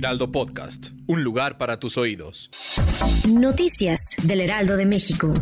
Heraldo Podcast, un lugar para tus oídos. Noticias del Heraldo de México.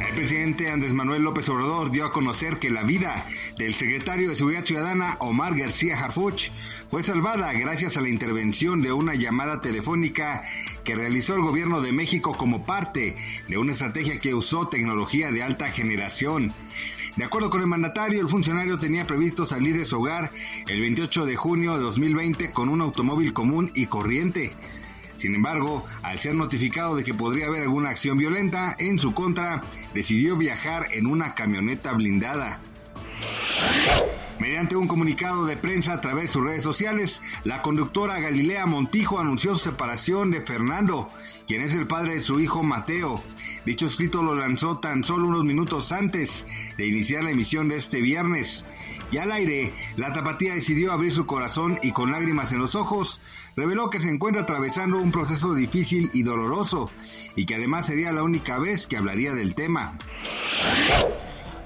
El presidente Andrés Manuel López Obrador dio a conocer que la vida del secretario de Seguridad Ciudadana Omar García Harfuch fue salvada gracias a la intervención de una llamada telefónica que realizó el gobierno de México como parte de una estrategia que usó tecnología de alta generación. De acuerdo con el mandatario, el funcionario tenía previsto salir de su hogar el 28 de junio de 2020 con un automóvil común y corriente. Sin embargo, al ser notificado de que podría haber alguna acción violenta en su contra, decidió viajar en una camioneta blindada. Mediante un comunicado de prensa a través de sus redes sociales, la conductora Galilea Montijo anunció su separación de Fernando, quien es el padre de su hijo Mateo. Dicho escrito lo lanzó tan solo unos minutos antes de iniciar la emisión de este viernes. Y al aire, la tapatía decidió abrir su corazón y con lágrimas en los ojos, reveló que se encuentra atravesando un proceso difícil y doloroso, y que además sería la única vez que hablaría del tema.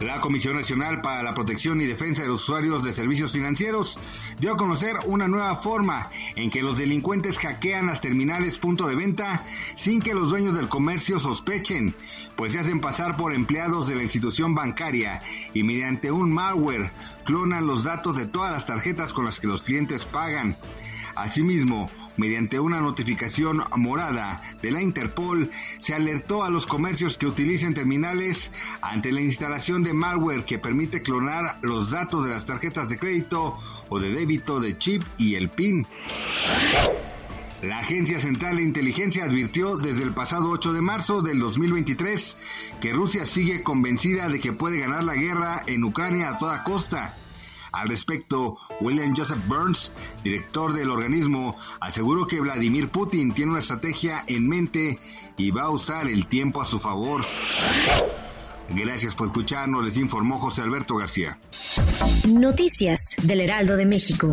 La Comisión Nacional para la Protección y Defensa de los Usuarios de Servicios Financieros dio a conocer una nueva forma en que los delincuentes hackean las terminales punto de venta sin que los dueños del comercio sospechen, pues se hacen pasar por empleados de la institución bancaria y mediante un malware clonan los datos de todas las tarjetas con las que los clientes pagan. Asimismo, mediante una notificación morada de la Interpol, se alertó a los comercios que utilicen terminales ante la instalación de malware que permite clonar los datos de las tarjetas de crédito o de débito de chip y el PIN. La Agencia Central de Inteligencia advirtió desde el pasado 8 de marzo del 2023 que Rusia sigue convencida de que puede ganar la guerra en Ucrania a toda costa. Al respecto, William Joseph Burns, director del organismo, aseguró que Vladimir Putin tiene una estrategia en mente y va a usar el tiempo a su favor. Gracias por escucharnos, les informó José Alberto García. Noticias del Heraldo de México.